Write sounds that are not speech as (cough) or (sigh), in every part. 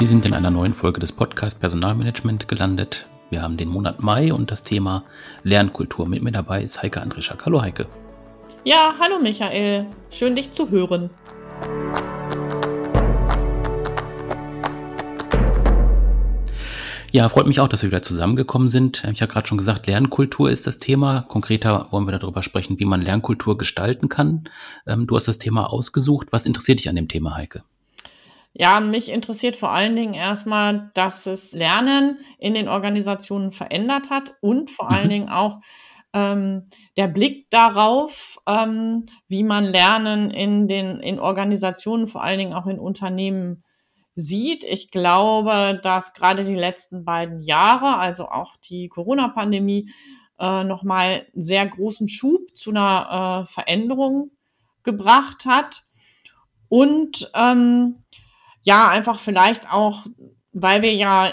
Sie sind in einer neuen Folge des Podcast Personalmanagement gelandet. Wir haben den Monat Mai und das Thema Lernkultur. Mit mir dabei ist Heike Andrischak. Hallo Heike. Ja, hallo Michael. Schön dich zu hören. Ja, freut mich auch, dass wir wieder zusammengekommen sind. Ich habe gerade schon gesagt, Lernkultur ist das Thema. Konkreter wollen wir darüber sprechen, wie man Lernkultur gestalten kann. Ähm, du hast das Thema ausgesucht. Was interessiert dich an dem Thema, Heike? Ja, mich interessiert vor allen Dingen erstmal, dass es Lernen in den Organisationen verändert hat und vor mhm. allen Dingen auch ähm, der Blick darauf, ähm, wie man Lernen in den in Organisationen, vor allen Dingen auch in Unternehmen sieht. Ich glaube, dass gerade die letzten beiden Jahre, also auch die Corona-Pandemie, äh, nochmal einen sehr großen Schub zu einer äh, Veränderung gebracht hat. Und ähm, ja, einfach vielleicht auch, weil wir ja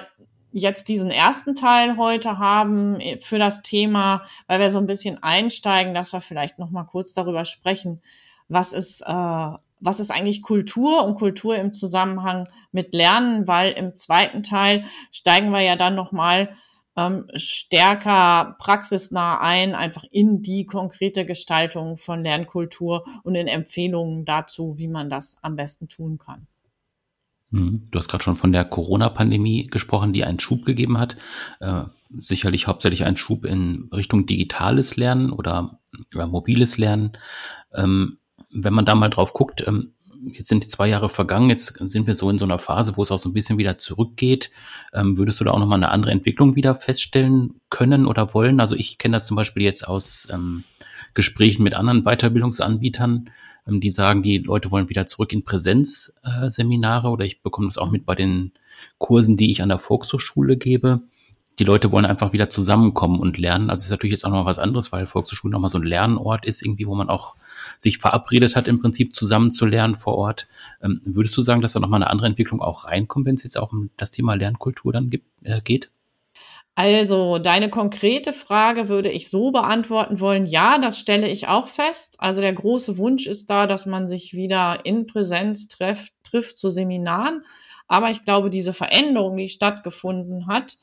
jetzt diesen ersten Teil heute haben äh, für das Thema, weil wir so ein bisschen einsteigen, dass wir vielleicht noch mal kurz darüber sprechen, was ist äh, was ist eigentlich Kultur und Kultur im Zusammenhang mit Lernen, weil im zweiten Teil steigen wir ja dann nochmal ähm, stärker praxisnah ein, einfach in die konkrete Gestaltung von Lernkultur und in Empfehlungen dazu, wie man das am besten tun kann. Mhm. Du hast gerade schon von der Corona-Pandemie gesprochen, die einen Schub gegeben hat. Äh, sicherlich hauptsächlich einen Schub in Richtung digitales Lernen oder, oder mobiles Lernen. Ähm, wenn man da mal drauf guckt, ähm, jetzt sind die zwei Jahre vergangen, jetzt sind wir so in so einer Phase, wo es auch so ein bisschen wieder zurückgeht. Ähm, würdest du da auch nochmal eine andere Entwicklung wieder feststellen können oder wollen? Also ich kenne das zum Beispiel jetzt aus ähm, Gesprächen mit anderen Weiterbildungsanbietern, ähm, die sagen, die Leute wollen wieder zurück in Präsenzseminare äh, oder ich bekomme das auch mit bei den Kursen, die ich an der Volkshochschule gebe die Leute wollen einfach wieder zusammenkommen und lernen. Also ist natürlich jetzt auch noch mal was anderes, weil Volkshochschule noch mal so ein Lernort ist, irgendwie, wo man auch sich verabredet hat, im Prinzip zusammen zu lernen vor Ort. Ähm, würdest du sagen, dass da noch mal eine andere Entwicklung auch reinkommt, wenn es jetzt auch um das Thema Lernkultur dann gibt, äh, geht? Also deine konkrete Frage würde ich so beantworten wollen, ja, das stelle ich auch fest. Also der große Wunsch ist da, dass man sich wieder in Präsenz trifft, trifft zu Seminaren. Aber ich glaube, diese Veränderung, die stattgefunden hat,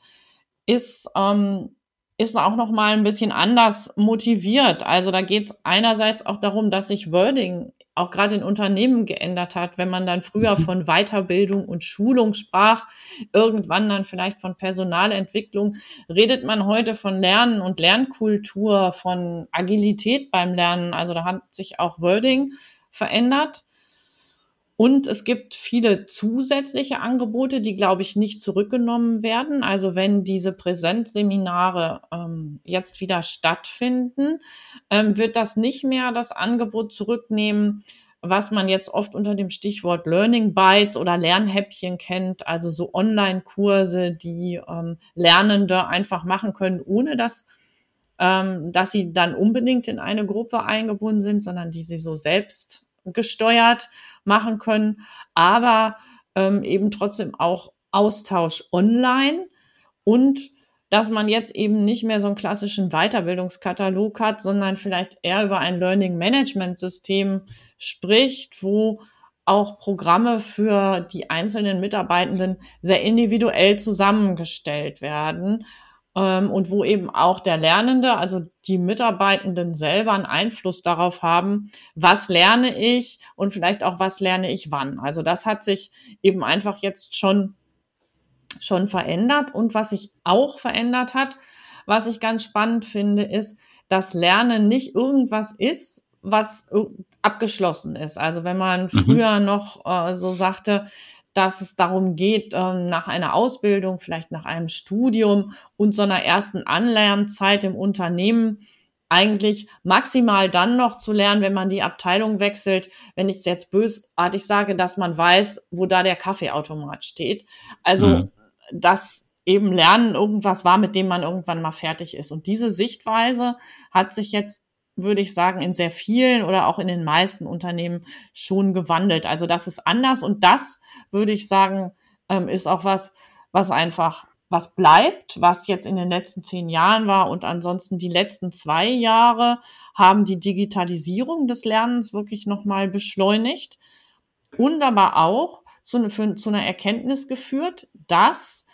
ist, ähm, ist auch noch mal ein bisschen anders motiviert. Also da geht es einerseits auch darum, dass sich Wording auch gerade in Unternehmen geändert hat, wenn man dann früher mhm. von Weiterbildung und Schulung sprach, irgendwann dann vielleicht von Personalentwicklung, redet man heute von Lernen und Lernkultur, von Agilität beim Lernen. Also da hat sich auch Wording verändert. Und es gibt viele zusätzliche Angebote, die, glaube ich, nicht zurückgenommen werden. Also wenn diese Präsenzseminare ähm, jetzt wieder stattfinden, ähm, wird das nicht mehr das Angebot zurücknehmen, was man jetzt oft unter dem Stichwort Learning Bytes oder Lernhäppchen kennt, also so Online-Kurse, die ähm, Lernende einfach machen können, ohne dass, ähm, dass sie dann unbedingt in eine Gruppe eingebunden sind, sondern die sie so selbst gesteuert machen können, aber ähm, eben trotzdem auch Austausch online und dass man jetzt eben nicht mehr so einen klassischen Weiterbildungskatalog hat, sondern vielleicht eher über ein Learning Management System spricht, wo auch Programme für die einzelnen Mitarbeitenden sehr individuell zusammengestellt werden und wo eben auch der Lernende, also die Mitarbeitenden selber einen Einfluss darauf haben, was lerne ich und vielleicht auch was lerne ich wann. Also das hat sich eben einfach jetzt schon schon verändert und was sich auch verändert hat, was ich ganz spannend finde, ist, dass Lernen nicht irgendwas ist, was abgeschlossen ist. Also wenn man mhm. früher noch äh, so sagte, dass es darum geht, ähm, nach einer Ausbildung, vielleicht nach einem Studium und so einer ersten Anlernzeit im Unternehmen eigentlich maximal dann noch zu lernen, wenn man die Abteilung wechselt, wenn ich es jetzt bösartig sage, dass man weiß, wo da der Kaffeeautomat steht. Also, mhm. dass eben Lernen irgendwas war, mit dem man irgendwann mal fertig ist. Und diese Sichtweise hat sich jetzt würde ich sagen, in sehr vielen oder auch in den meisten Unternehmen schon gewandelt. Also das ist anders und das, würde ich sagen, ähm, ist auch was, was einfach was bleibt, was jetzt in den letzten zehn Jahren war und ansonsten die letzten zwei Jahre haben die Digitalisierung des Lernens wirklich nochmal beschleunigt und aber auch zu, für, zu einer Erkenntnis geführt, dass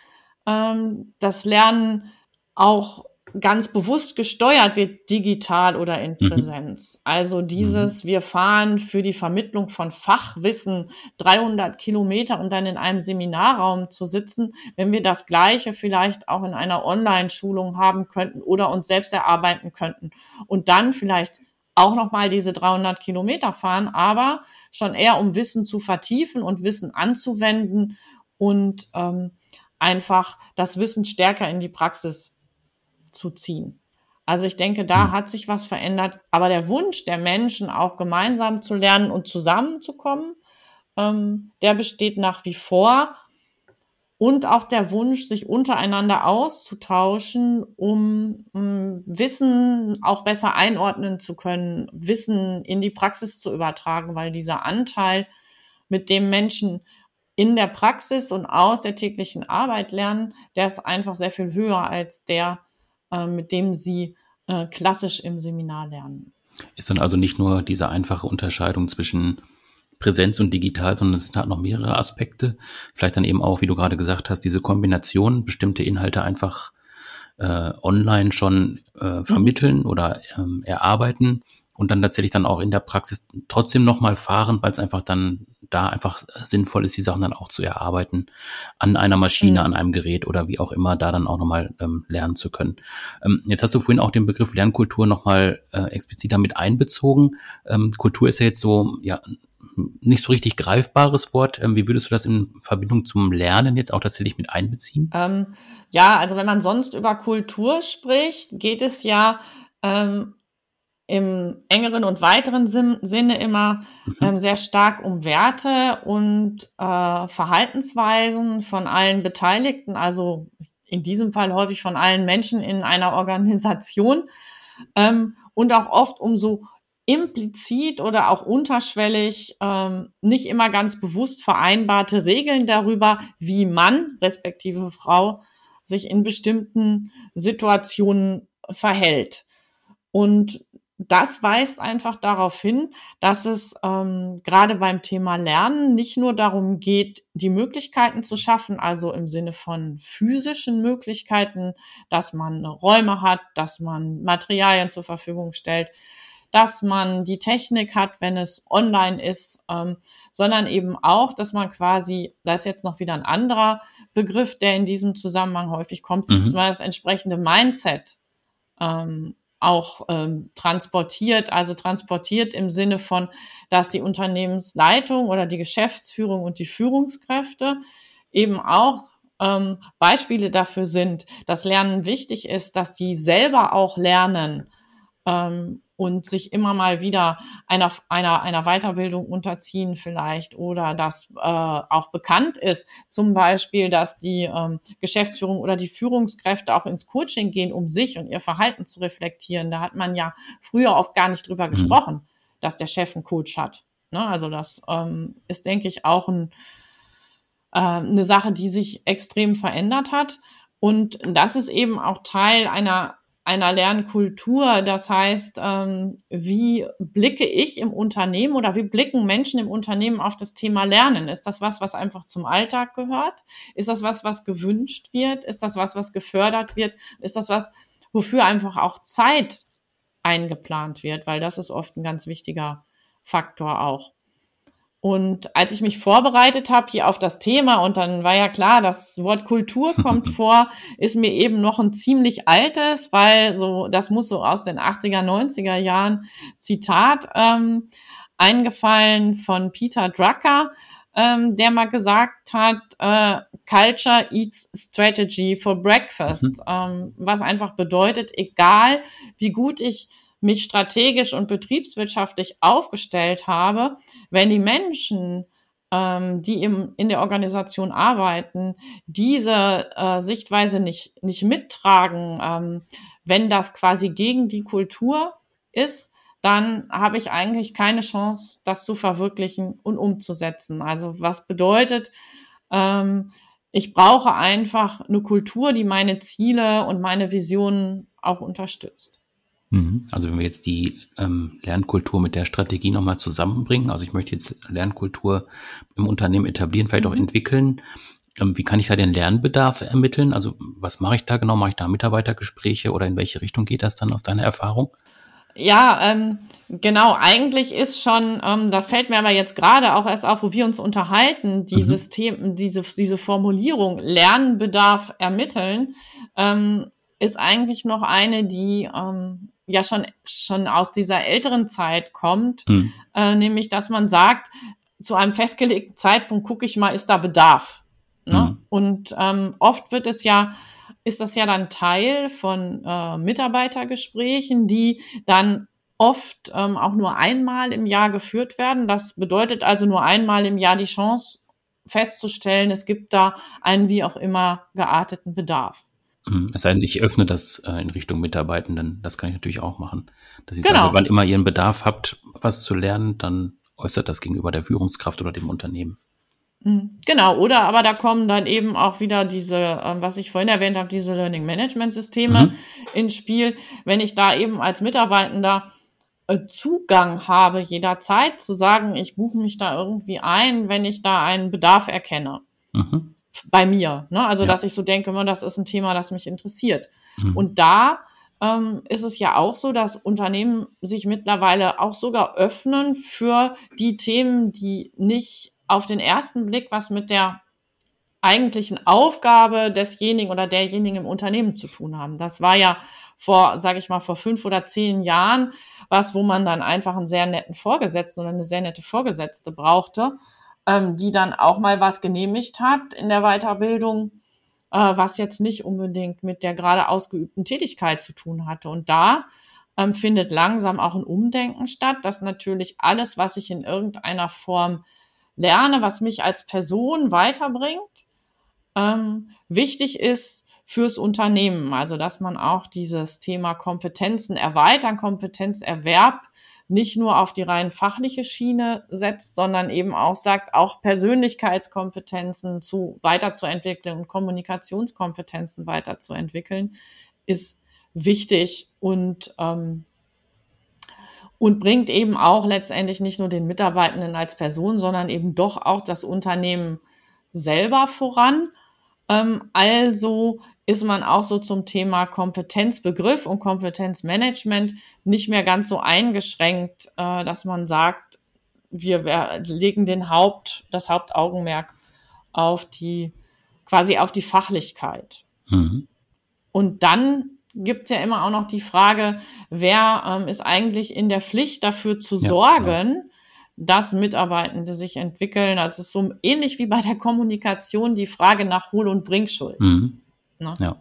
ähm, das Lernen auch ganz bewusst gesteuert wird, digital oder in mhm. Präsenz. Mhm. Also dieses, mhm. wir fahren für die Vermittlung von Fachwissen 300 Kilometer, um dann in einem Seminarraum zu sitzen, wenn wir das Gleiche vielleicht auch in einer Online-Schulung haben könnten oder uns selbst erarbeiten könnten und dann vielleicht auch nochmal diese 300 Kilometer fahren, aber schon eher um Wissen zu vertiefen und Wissen anzuwenden und ähm, einfach das Wissen stärker in die Praxis zu ziehen. Also ich denke, da hm. hat sich was verändert. Aber der Wunsch der Menschen, auch gemeinsam zu lernen und zusammenzukommen, ähm, der besteht nach wie vor. Und auch der Wunsch, sich untereinander auszutauschen, um, um ähm, Wissen auch besser einordnen zu können, Wissen in die Praxis zu übertragen, weil dieser Anteil, mit dem Menschen in der Praxis und aus der täglichen Arbeit lernen, der ist einfach sehr viel höher als der, äh, mit dem sie äh, klassisch im Seminar lernen. Ist dann also nicht nur diese einfache Unterscheidung zwischen Präsenz und digital, sondern es sind halt noch mehrere Aspekte. Vielleicht dann eben auch, wie du gerade gesagt hast, diese Kombination, bestimmte Inhalte einfach äh, online schon äh, vermitteln mhm. oder ähm, erarbeiten und dann tatsächlich dann auch in der Praxis trotzdem nochmal fahren, weil es einfach dann da einfach sinnvoll ist, die Sachen dann auch zu erarbeiten an einer Maschine, mhm. an einem Gerät oder wie auch immer, da dann auch nochmal ähm, lernen zu können. Ähm, jetzt hast du vorhin auch den Begriff Lernkultur nochmal äh, explizit damit einbezogen. Ähm, Kultur ist ja jetzt so, ja, nicht so richtig greifbares Wort. Ähm, wie würdest du das in Verbindung zum Lernen jetzt auch tatsächlich mit einbeziehen? Ähm, ja, also wenn man sonst über Kultur spricht, geht es ja ähm, im engeren und weiteren Sim Sinne immer mhm. ähm, sehr stark um Werte und äh, Verhaltensweisen von allen Beteiligten, also in diesem Fall häufig von allen Menschen in einer (laughs) Organisation ähm, und auch oft um so implizit oder auch unterschwellig ähm, nicht immer ganz bewusst vereinbarte Regeln darüber, wie Mann respektive Frau sich in bestimmten Situationen verhält. Und das weist einfach darauf hin, dass es ähm, gerade beim Thema Lernen nicht nur darum geht, die Möglichkeiten zu schaffen, also im Sinne von physischen Möglichkeiten, dass man Räume hat, dass man Materialien zur Verfügung stellt, dass man die Technik hat, wenn es online ist, ähm, sondern eben auch, dass man quasi, da ist jetzt noch wieder ein anderer Begriff, der in diesem Zusammenhang häufig kommt, mhm. dass man das entsprechende Mindset ähm, auch ähm, transportiert, also transportiert im Sinne von, dass die Unternehmensleitung oder die Geschäftsführung und die Führungskräfte eben auch ähm, Beispiele dafür sind, dass Lernen wichtig ist, dass die selber auch lernen ähm, und sich immer mal wieder einer, einer, einer Weiterbildung unterziehen vielleicht oder dass äh, auch bekannt ist, zum Beispiel, dass die ähm, Geschäftsführung oder die Führungskräfte auch ins Coaching gehen, um sich und ihr Verhalten zu reflektieren. Da hat man ja früher oft gar nicht drüber mhm. gesprochen, dass der Chef einen Coach hat. Ne? Also das ähm, ist, denke ich, auch ein, äh, eine Sache, die sich extrem verändert hat. Und das ist eben auch Teil einer einer Lernkultur. Das heißt, ähm, wie blicke ich im Unternehmen oder wie blicken Menschen im Unternehmen auf das Thema Lernen? Ist das was, was einfach zum Alltag gehört? Ist das was, was gewünscht wird? Ist das was, was gefördert wird? Ist das was, wofür einfach auch Zeit eingeplant wird? Weil das ist oft ein ganz wichtiger Faktor auch. Und als ich mich vorbereitet habe hier auf das Thema und dann war ja klar, das Wort Kultur (laughs) kommt vor, ist mir eben noch ein ziemlich altes, weil so das muss so aus den 80er, 90er Jahren Zitat ähm, eingefallen von Peter Drucker, ähm, der mal gesagt hat, äh, Culture eats strategy for breakfast, mhm. ähm, was einfach bedeutet, egal wie gut ich mich strategisch und betriebswirtschaftlich aufgestellt habe, wenn die Menschen, ähm, die im, in der Organisation arbeiten, diese äh, Sichtweise nicht, nicht mittragen, ähm, wenn das quasi gegen die Kultur ist, dann habe ich eigentlich keine Chance, das zu verwirklichen und umzusetzen. Also was bedeutet, ähm, ich brauche einfach eine Kultur, die meine Ziele und meine Visionen auch unterstützt. Mhm. Also wenn wir jetzt die ähm, Lernkultur mit der Strategie nochmal zusammenbringen, also ich möchte jetzt Lernkultur im Unternehmen etablieren, vielleicht mhm. auch entwickeln. Ähm, wie kann ich da den Lernbedarf ermitteln? Also was mache ich da genau? Mache ich da Mitarbeitergespräche oder in welche Richtung geht das dann aus deiner Erfahrung? Ja, ähm, genau. Eigentlich ist schon, ähm, das fällt mir aber jetzt gerade auch erst auf, wo wir uns unterhalten, dieses mhm. Thema, diese, diese Formulierung Lernbedarf ermitteln, ähm, ist eigentlich noch eine, die ähm, ja schon, schon aus dieser älteren Zeit kommt, mhm. äh, nämlich dass man sagt, zu einem festgelegten Zeitpunkt gucke ich mal, ist da Bedarf. Ne? Mhm. Und ähm, oft wird es ja ist das ja dann Teil von äh, Mitarbeitergesprächen, die dann oft ähm, auch nur einmal im Jahr geführt werden. Das bedeutet also nur einmal im Jahr die Chance festzustellen, es gibt da einen wie auch immer gearteten Bedarf. Mhm. Es sei denn, ich öffne das äh, in Richtung Mitarbeitenden. Das kann ich natürlich auch machen. Dass ich genau. sage, wann immer ihr einen Bedarf habt, was zu lernen, dann äußert das gegenüber der Führungskraft oder dem Unternehmen. Mhm. Genau, oder aber da kommen dann eben auch wieder diese, ähm, was ich vorhin erwähnt habe, diese Learning Management Systeme mhm. ins Spiel. Wenn ich da eben als Mitarbeitender äh, Zugang habe jederzeit zu sagen, ich buche mich da irgendwie ein, wenn ich da einen Bedarf erkenne. Mhm. Bei mir. Ne? Also, ja. dass ich so denke, das ist ein Thema, das mich interessiert. Mhm. Und da ähm, ist es ja auch so, dass Unternehmen sich mittlerweile auch sogar öffnen für die Themen, die nicht auf den ersten Blick was mit der eigentlichen Aufgabe desjenigen oder derjenigen im Unternehmen zu tun haben. Das war ja vor, sage ich mal, vor fünf oder zehn Jahren was, wo man dann einfach einen sehr netten Vorgesetzten oder eine sehr nette Vorgesetzte brauchte, ähm, die dann auch mal was genehmigt hat in der Weiterbildung, äh, was jetzt nicht unbedingt mit der gerade ausgeübten Tätigkeit zu tun hatte. Und da ähm, findet langsam auch ein Umdenken statt, dass natürlich alles, was ich in irgendeiner Form lerne, was mich als Person weiterbringt, ähm, wichtig ist fürs Unternehmen. Also, dass man auch dieses Thema Kompetenzen erweitern, Kompetenzerwerb nicht nur auf die rein fachliche Schiene setzt, sondern eben auch sagt, auch Persönlichkeitskompetenzen zu weiterzuentwickeln und Kommunikationskompetenzen weiterzuentwickeln, ist wichtig und ähm, und bringt eben auch letztendlich nicht nur den Mitarbeitenden als Person, sondern eben doch auch das Unternehmen selber voran. Ähm, also ist man auch so zum Thema Kompetenzbegriff und Kompetenzmanagement nicht mehr ganz so eingeschränkt, äh, dass man sagt, wir, legen den Haupt, das Hauptaugenmerk auf die, quasi auf die Fachlichkeit. Mhm. Und dann gibt es ja immer auch noch die Frage, wer ähm, ist eigentlich in der Pflicht dafür zu ja, sorgen, genau. dass Mitarbeitende sich entwickeln. Es ist so ähnlich wie bei der Kommunikation die Frage nach Hohl- und Bringschuld. Mhm. Ne? Ja.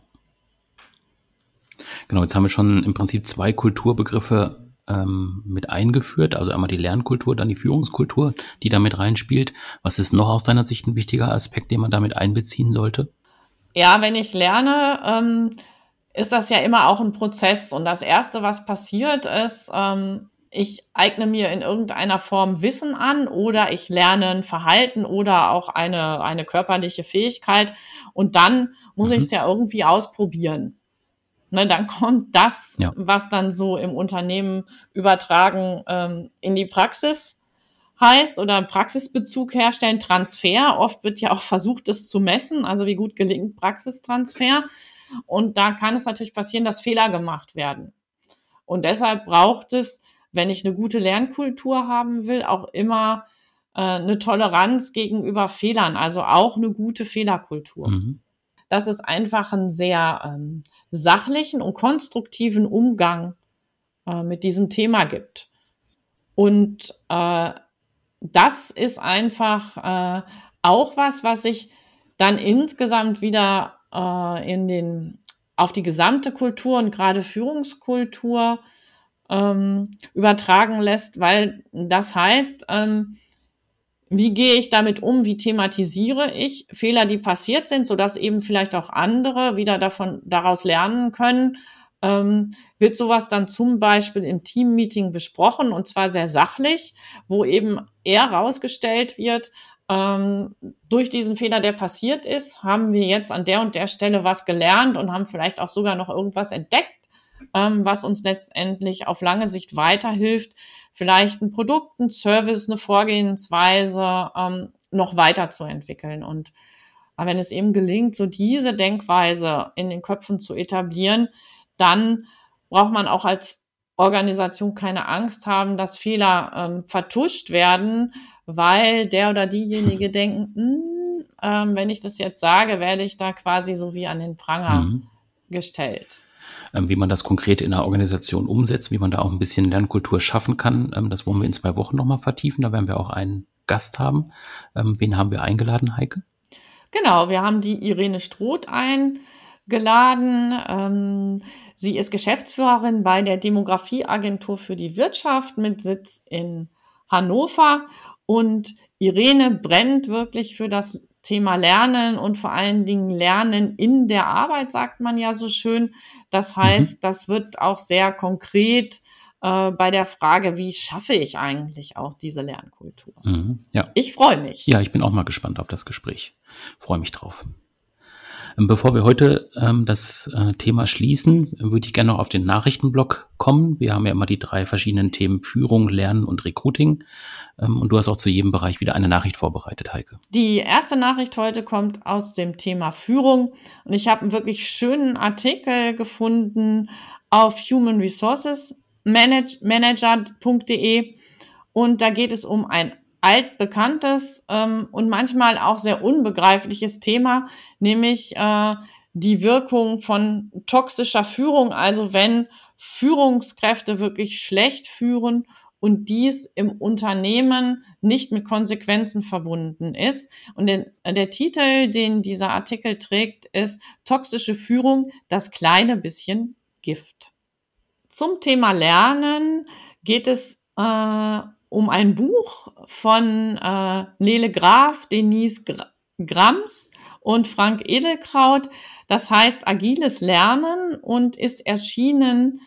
Genau, jetzt haben wir schon im Prinzip zwei Kulturbegriffe ähm, mit eingeführt. Also einmal die Lernkultur, dann die Führungskultur, die da mit reinspielt. Was ist noch aus deiner Sicht ein wichtiger Aspekt, den man damit einbeziehen sollte? Ja, wenn ich lerne, ähm, ist das ja immer auch ein Prozess. Und das Erste, was passiert, ist, ähm, ich eigne mir in irgendeiner Form Wissen an oder ich lerne ein Verhalten oder auch eine, eine körperliche Fähigkeit. Und dann muss mhm. ich es ja irgendwie ausprobieren. Ne, dann kommt das, ja. was dann so im Unternehmen übertragen ähm, in die Praxis heißt oder Praxisbezug herstellen, Transfer. Oft wird ja auch versucht, das zu messen, also wie gut gelingt Praxistransfer. Und da kann es natürlich passieren, dass Fehler gemacht werden. Und deshalb braucht es, wenn ich eine gute Lernkultur haben will, auch immer äh, eine Toleranz gegenüber Fehlern, also auch eine gute Fehlerkultur. Mhm. Dass es einfach einen sehr ähm, sachlichen und konstruktiven Umgang äh, mit diesem Thema gibt. Und äh, das ist einfach äh, auch was, was sich dann insgesamt wieder äh, in den, auf die gesamte Kultur und gerade Führungskultur ähm, übertragen lässt, weil das heißt, ähm, wie gehe ich damit um, wie thematisiere ich Fehler, die passiert sind, sodass eben vielleicht auch andere wieder davon daraus lernen können. Ähm, wird sowas dann zum Beispiel im Teammeeting besprochen und zwar sehr sachlich, wo eben eher rausgestellt wird, ähm, durch diesen Fehler, der passiert ist, haben wir jetzt an der und der Stelle was gelernt und haben vielleicht auch sogar noch irgendwas entdeckt, ähm, was uns letztendlich auf lange Sicht weiterhilft, vielleicht ein Produkt, ein Service, eine Vorgehensweise ähm, noch weiterzuentwickeln. Und wenn es eben gelingt, so diese Denkweise in den Köpfen zu etablieren, dann braucht man auch als Organisation keine Angst haben, dass Fehler ähm, vertuscht werden, weil der oder diejenige (laughs) denken, hm, ähm, wenn ich das jetzt sage, werde ich da quasi so wie an den Pranger mhm. gestellt. Ähm, wie man das konkret in der Organisation umsetzt, wie man da auch ein bisschen Lernkultur schaffen kann. Ähm, das wollen wir in zwei Wochen nochmal vertiefen. Da werden wir auch einen Gast haben. Ähm, wen haben wir eingeladen, Heike? Genau, wir haben die Irene Stroth eingeladen. sie ist Geschäftsführerin bei der Demografieagentur für die Wirtschaft mit Sitz in Hannover. Und Irene brennt wirklich für das Thema Lernen und vor allen Dingen Lernen in der Arbeit, sagt man ja so schön. Das heißt, mhm. das wird auch sehr konkret äh, bei der Frage, wie schaffe ich eigentlich auch diese Lernkultur? Mhm, ja. Ich freue mich. Ja, ich bin auch mal gespannt auf das Gespräch. Freue mich drauf. Ähm, bevor wir heute ähm, das äh, Thema schließen, würde ich gerne noch auf den Nachrichtenblock kommen. Wir haben ja immer die drei verschiedenen Themen Führung, Lernen und Recruiting. Ähm, und du hast auch zu jedem Bereich wieder eine Nachricht vorbereitet, Heike. Die erste Nachricht heute kommt aus dem Thema Führung. Und ich habe einen wirklich schönen Artikel gefunden auf Human Resources Manager.de. Und da geht es um ein altbekanntes ähm, und manchmal auch sehr unbegreifliches Thema, nämlich äh, die Wirkung von toxischer Führung, also wenn Führungskräfte wirklich schlecht führen und dies im Unternehmen nicht mit Konsequenzen verbunden ist. Und der, der Titel, den dieser Artikel trägt, ist Toxische Führung, das kleine bisschen Gift. Zum Thema Lernen geht es äh, um ein Buch von äh, Nele Graf, Denise Grams und Frank Edelkraut. Das heißt Agiles Lernen und ist erschienen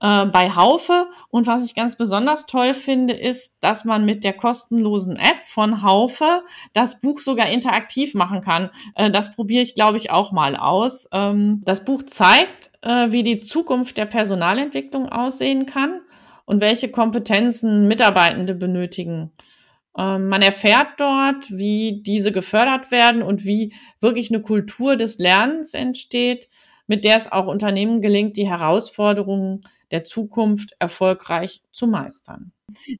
äh, bei Haufe. Und was ich ganz besonders toll finde, ist, dass man mit der kostenlosen App von Haufe das Buch sogar interaktiv machen kann. Äh, das probiere ich, glaube ich, auch mal aus. Ähm, das Buch zeigt, äh, wie die Zukunft der Personalentwicklung aussehen kann und welche Kompetenzen Mitarbeitende benötigen. Ähm, man erfährt dort, wie diese gefördert werden und wie wirklich eine Kultur des Lernens entsteht, mit der es auch Unternehmen gelingt, die Herausforderungen der Zukunft erfolgreich zu meistern.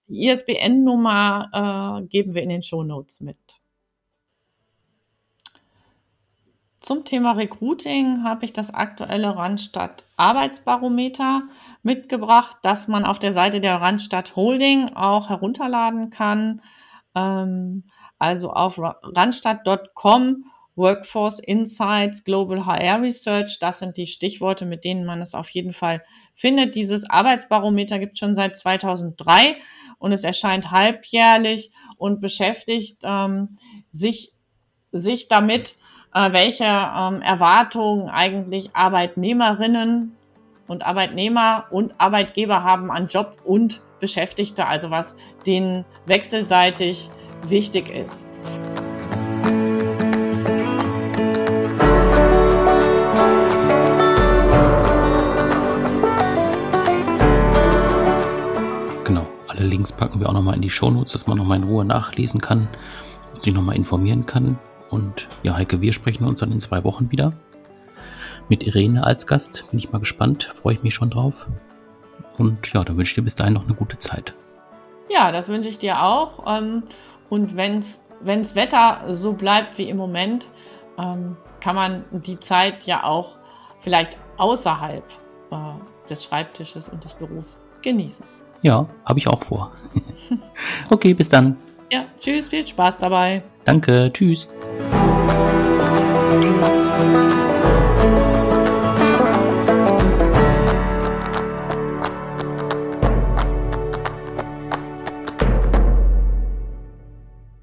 Die ISBN-Nummer äh, geben wir in den Show Notes mit. Zum Thema Recruiting habe ich das aktuelle Randstadt Arbeitsbarometer mitgebracht, das man auf der Seite der Randstadt Holding auch herunterladen kann. Ähm, also auf randstadt.com Workforce Insights, Global HR Research, das sind die Stichworte, mit denen man es auf jeden Fall findet. Dieses Arbeitsbarometer gibt es schon seit 2003 und es erscheint halbjährlich und beschäftigt ähm, sich, sich damit, äh, welche ähm, Erwartungen eigentlich Arbeitnehmerinnen und Arbeitnehmer und Arbeitgeber haben an Job und Beschäftigte, also was denen wechselseitig wichtig ist. Genau, alle Links packen wir auch nochmal in die Shownotes, dass man nochmal in Ruhe nachlesen kann und sich nochmal informieren kann. Und ja, Heike, wir sprechen uns dann in zwei Wochen wieder. Mit Irene als Gast. Bin ich mal gespannt. Freue ich mich schon drauf. Und ja, dann wünsche ich dir bis dahin noch eine gute Zeit. Ja, das wünsche ich dir auch. Ähm, und wenn das Wetter so bleibt wie im Moment, ähm, kann man die Zeit ja auch vielleicht außerhalb äh, des Schreibtisches und des Büros genießen. Ja, habe ich auch vor. (laughs) okay, bis dann. Ja, tschüss, viel Spaß dabei. Danke, tschüss.